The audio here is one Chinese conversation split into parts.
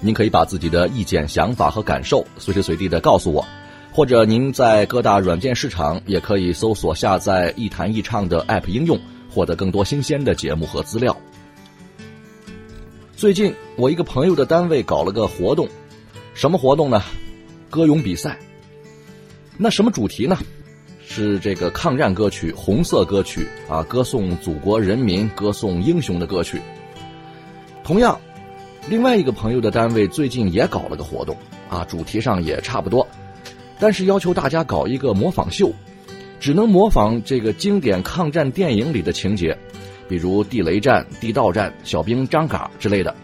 您可以把自己的意见、想法和感受随时随地的告诉我，或者您在各大软件市场也可以搜索下载“一谈一唱”的 App 应用，获得更多新鲜的节目和资料。最近，我一个朋友的单位搞了个活动，什么活动呢？歌咏比赛。那什么主题呢？是这个抗战歌曲、红色歌曲啊，歌颂祖国人民、歌颂英雄的歌曲。同样，另外一个朋友的单位最近也搞了个活动啊，主题上也差不多，但是要求大家搞一个模仿秀，只能模仿这个经典抗战电影里的情节，比如地雷战、地道战、小兵张嘎之类的，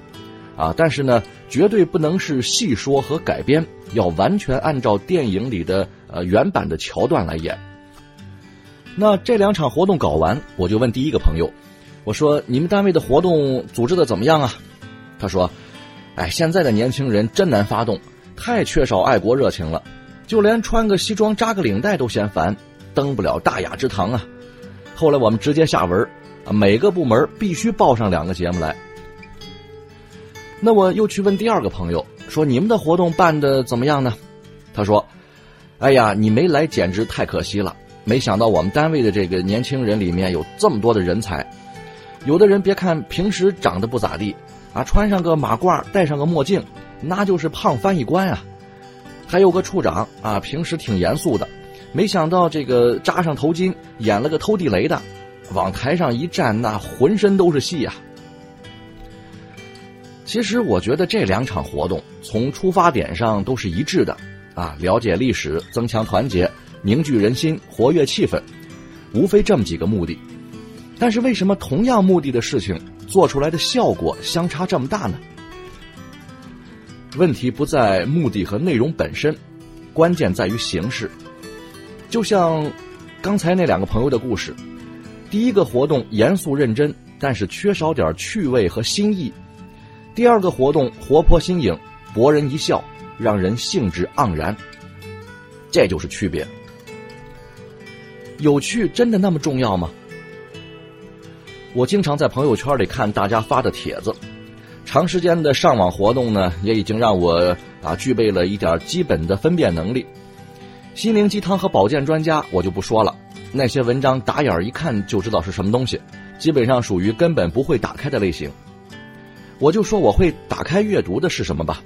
啊，但是呢，绝对不能是戏说和改编，要完全按照电影里的呃原版的桥段来演。那这两场活动搞完，我就问第一个朋友，我说：“你们单位的活动组织的怎么样啊？”他说：“哎，现在的年轻人真难发动，太缺少爱国热情了，就连穿个西装扎个领带都嫌烦，登不了大雅之堂啊。”后来我们直接下文，每个部门必须报上两个节目来。那我又去问第二个朋友，说：“你们的活动办的怎么样呢？”他说：“哎呀，你没来简直太可惜了。”没想到我们单位的这个年轻人里面有这么多的人才，有的人别看平时长得不咋地，啊，穿上个马褂，戴上个墨镜，那就是胖翻译官啊。还有个处长啊，平时挺严肃的，没想到这个扎上头巾，演了个偷地雷的，往台上一站，那浑身都是戏呀。其实我觉得这两场活动从出发点上都是一致的，啊，了解历史，增强团结。凝聚人心，活跃气氛，无非这么几个目的。但是为什么同样目的的事情做出来的效果相差这么大呢？问题不在目的和内容本身，关键在于形式。就像刚才那两个朋友的故事，第一个活动严肃认真，但是缺少点趣味和新意；第二个活动活泼新颖，博人一笑，让人兴致盎然。这就是区别。有趣真的那么重要吗？我经常在朋友圈里看大家发的帖子，长时间的上网活动呢，也已经让我啊具备了一点基本的分辨能力。心灵鸡汤和保健专家我就不说了，那些文章打眼一看就知道是什么东西，基本上属于根本不会打开的类型。我就说我会打开阅读的是什么吧，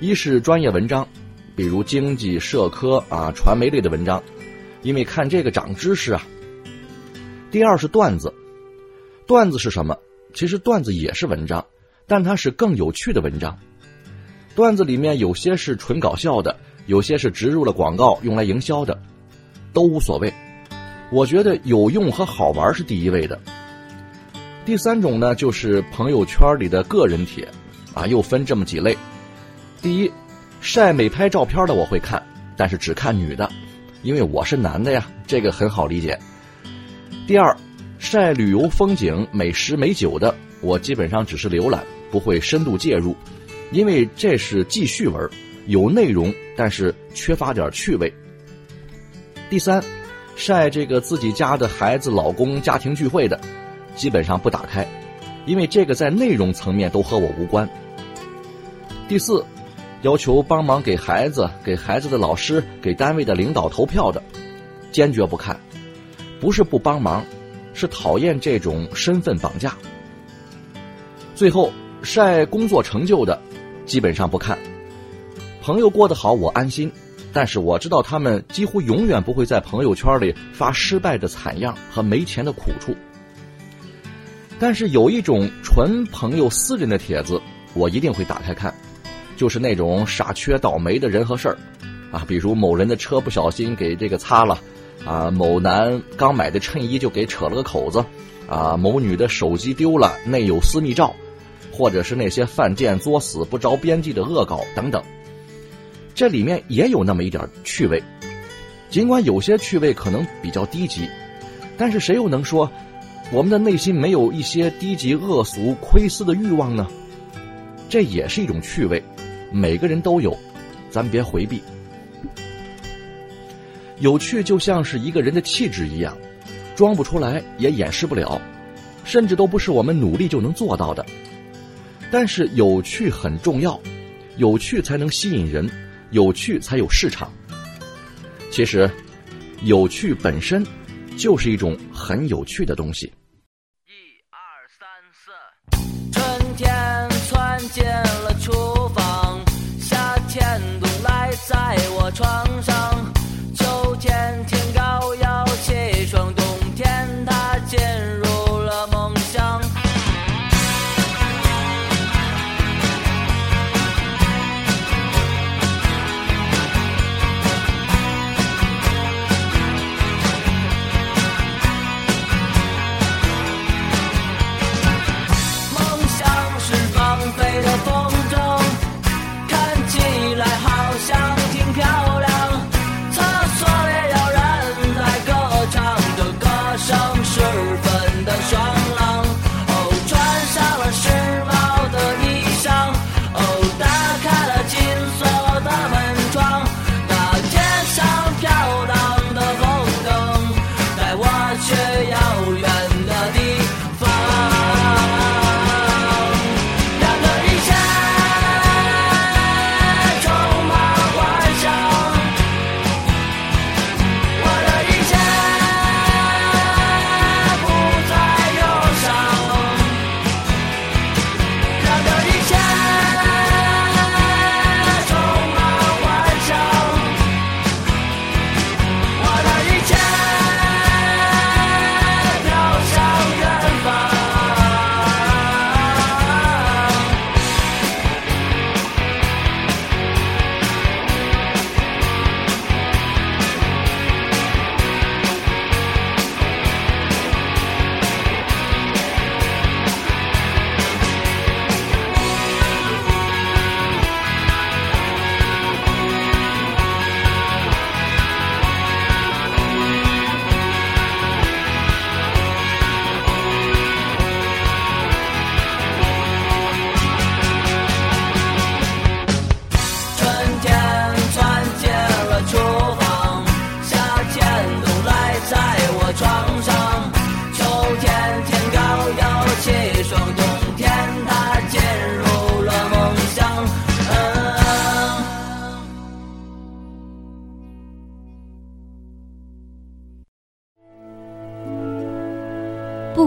一是专业文章，比如经济、社科啊、传媒类的文章。因为看这个长知识啊。第二是段子，段子是什么？其实段子也是文章，但它是更有趣的文章。段子里面有些是纯搞笑的，有些是植入了广告用来营销的，都无所谓。我觉得有用和好玩是第一位的。第三种呢，就是朋友圈里的个人帖，啊，又分这么几类。第一，晒美拍照片的我会看，但是只看女的。因为我是男的呀，这个很好理解。第二，晒旅游风景、美食美酒的，我基本上只是浏览，不会深度介入，因为这是记叙文，有内容，但是缺乏点趣味。第三，晒这个自己家的孩子、老公家庭聚会的，基本上不打开，因为这个在内容层面都和我无关。第四。要求帮忙给孩子、给孩子的老师、给单位的领导投票的，坚决不看。不是不帮忙，是讨厌这种身份绑架。最后晒工作成就的，基本上不看。朋友过得好，我安心。但是我知道他们几乎永远不会在朋友圈里发失败的惨样和没钱的苦处。但是有一种纯朋友私人的帖子，我一定会打开看，就是那种傻缺倒霉的人和事儿，啊，比如某人的车不小心给这个擦了，啊，某男刚买的衬衣就给扯了个口子，啊，某女的手机丢了，内有私密照，或者是那些犯贱作死不着边际的恶搞等等。这里面也有那么一点趣味，尽管有些趣味可能比较低级，但是谁又能说我们的内心没有一些低级、恶俗、窥私的欲望呢？这也是一种趣味，每个人都有，咱别回避。有趣就像是一个人的气质一样，装不出来也掩饰不了，甚至都不是我们努力就能做到的。但是有趣很重要，有趣才能吸引人。有趣才有市场。其实，有趣本身就是一种很有趣的东西。一二三四，春天窜进了厨房，夏天都赖在我床上，歌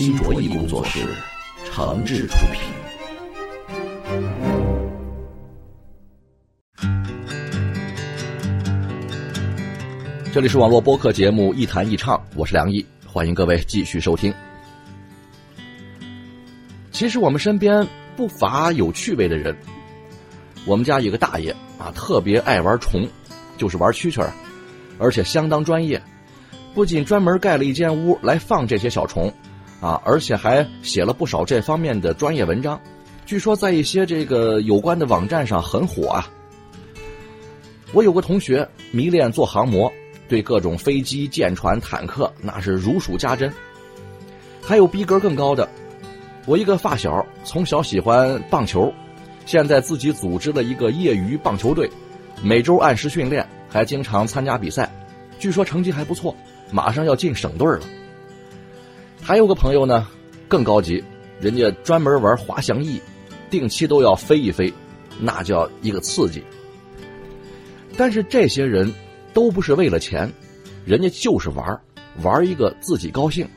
新卓艺工作室诚挚出品。这里是网络播客节目《一谈一唱》，我是梁毅，欢迎各位继续收听。其实我们身边不乏有趣味的人。我们家有个大爷啊，特别爱玩虫，就是玩蛐蛐，而且相当专业，不仅专门盖了一间屋来放这些小虫，啊，而且还写了不少这方面的专业文章，据说在一些这个有关的网站上很火啊。我有个同学迷恋做航模，对各种飞机、舰船、坦克那是如数家珍。还有逼格更高的，我一个发小从小喜欢棒球，现在自己组织了一个业余棒球队，每周按时训练，还经常参加比赛，据说成绩还不错，马上要进省队了。还有个朋友呢，更高级，人家专门玩滑翔翼，定期都要飞一飞，那叫一个刺激。但是这些人都不是为了钱，人家就是玩玩一个自己高兴。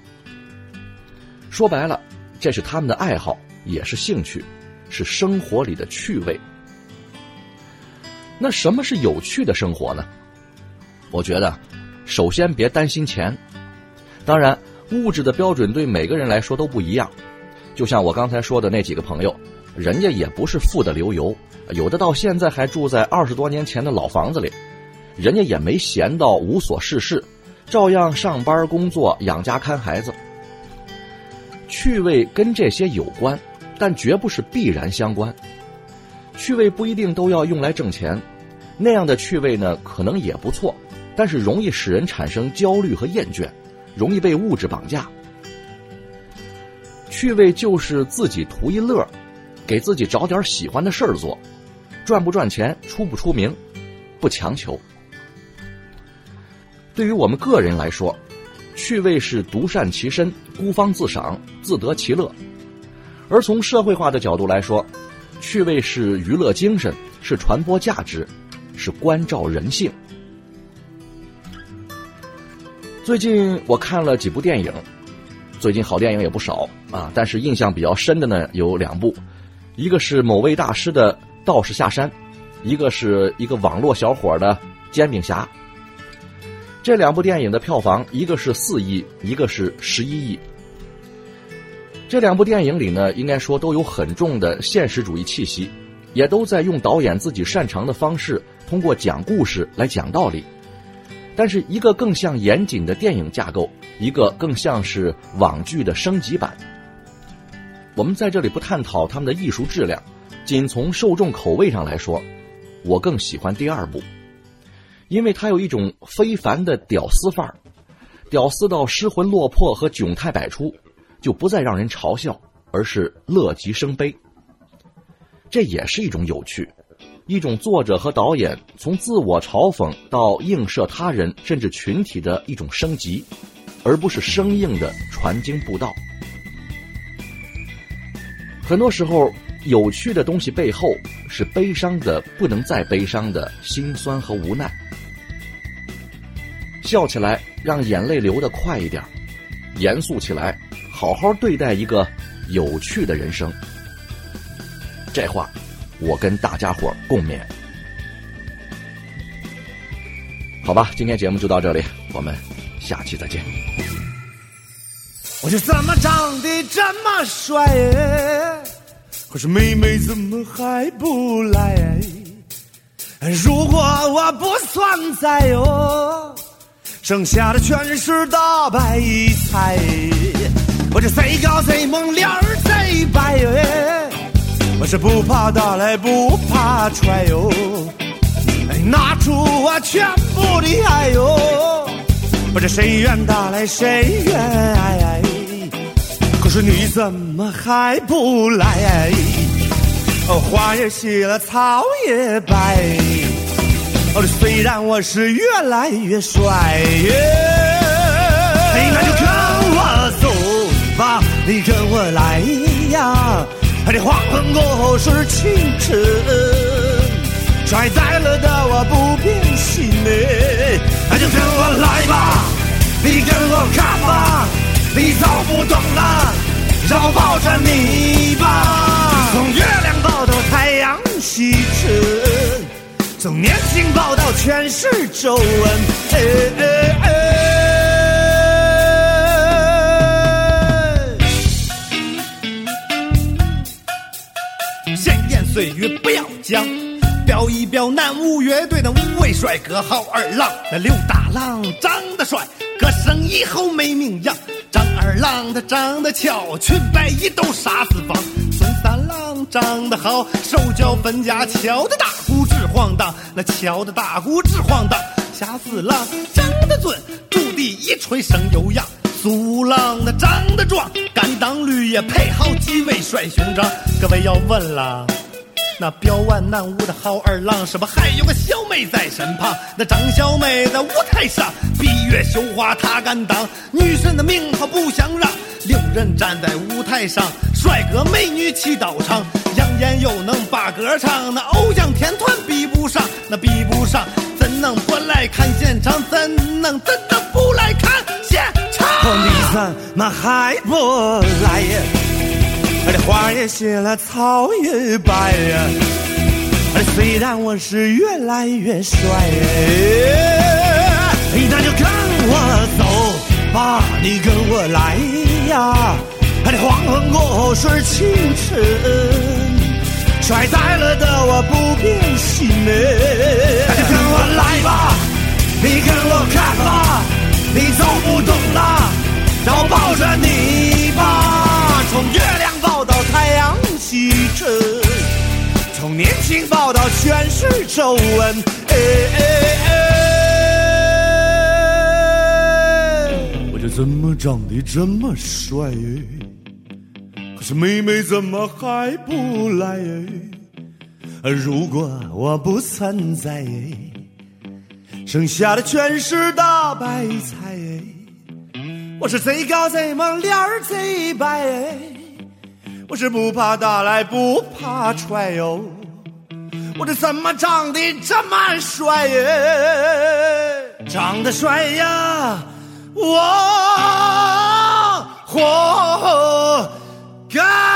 说白了，这是他们的爱好，也是兴趣，是生活里的趣味。那什么是有趣的生活呢？我觉得，首先别担心钱。当然，物质的标准对每个人来说都不一样。就像我刚才说的那几个朋友，人家也不是富得流油，有的到现在还住在二十多年前的老房子里，人家也没闲到无所事事，照样上班工作、养家看孩子。趣味跟这些有关，但绝不是必然相关。趣味不一定都要用来挣钱，那样的趣味呢，可能也不错，但是容易使人产生焦虑和厌倦，容易被物质绑架。趣味就是自己图一乐，给自己找点喜欢的事儿做，赚不赚钱、出不出名，不强求。对于我们个人来说，趣味是独善其身、孤芳自赏、自得其乐；而从社会化的角度来说，趣味是娱乐精神，是传播价值，是关照人性。最近我看了几部电影，最近好电影也不少啊，但是印象比较深的呢有两部，一个是某位大师的《道士下山》，一个是一个网络小伙的《煎饼侠》。这两部电影的票房，一个是四亿，一个是十一亿。这两部电影里呢，应该说都有很重的现实主义气息，也都在用导演自己擅长的方式，通过讲故事来讲道理。但是，一个更像严谨的电影架构，一个更像是网剧的升级版。我们在这里不探讨他们的艺术质量，仅从受众口味上来说，我更喜欢第二部。因为它有一种非凡的屌丝范儿，屌丝到失魂落魄和窘态百出，就不再让人嘲笑，而是乐极生悲。这也是一种有趣，一种作者和导演从自我嘲讽到映射他人甚至群体的一种升级，而不是生硬的传经布道。很多时候，有趣的东西背后是悲伤的不能再悲伤的心酸和无奈。笑起来，让眼泪流得快一点；严肃起来，好好对待一个有趣的人生。这话，我跟大家伙共勉。好吧，今天节目就到这里，我们下期再见。我就怎么长得这么帅，可是妹妹怎么还不来？如果我不算在哟。剩下的全是大白菜，我这贼高贼猛脸儿贼白耶，我是不怕打来不怕踹哟，哎拿出我全部的爱哟，不知谁愿打来谁愿挨，可是你怎么还不来？哦花也谢了草也白。哦，虽然我是越来越帅，那就跟我走吧，你跟我来呀！这黄昏过后是清晨，帅呆了的我不变心嘞，那就跟我来吧，你跟我看吧，你走不动了，让我抱着你吧，从月亮抱到太阳西沉。从年轻抱到全是皱纹，哎哎哎！闲言碎语不要讲，表一表南无乐队的五位帅哥好二郎，那刘大郎长得帅，歌声以后没名扬。张二郎他长得俏，裙摆一抖杀四方。孙三郎长得好，手脚分家，敲的大。鼓直晃荡，那敲的大鼓直晃荡。夏四郎长得俊，竹笛一吹声悠扬。苏郎那长得壮，敢当绿叶配好几位帅兄长。各位要问了，那标完南舞的好二郎，是不还有个小妹在身旁？那张小妹在舞台上闭月羞花，她敢当女神的名号不相让。六人站在舞台上，帅哥美女齐到场，杨艳又能把歌唱，那偶像天团比不上，那比不上，怎能不来看现场？怎能怎能不来看现场？你怎么还不来呀？我的花也谢了，草也白呀。虽然我是越来越帅，那就跟我走吧，你跟我来呀。的黄昏过后是清晨，帅呆了的我不变心哎。那就跟我来吧，你跟我看吧，你走不动了，全是皱纹。哎哎哎，我就怎么长得这么帅，可是妹妹怎么还不来？如果我不存在，剩下的全是大白菜。我是贼高贼猛，脸儿贼白，我是不怕打来不怕踹哟，我这怎么长得这么帅耶？长得帅呀，我活该。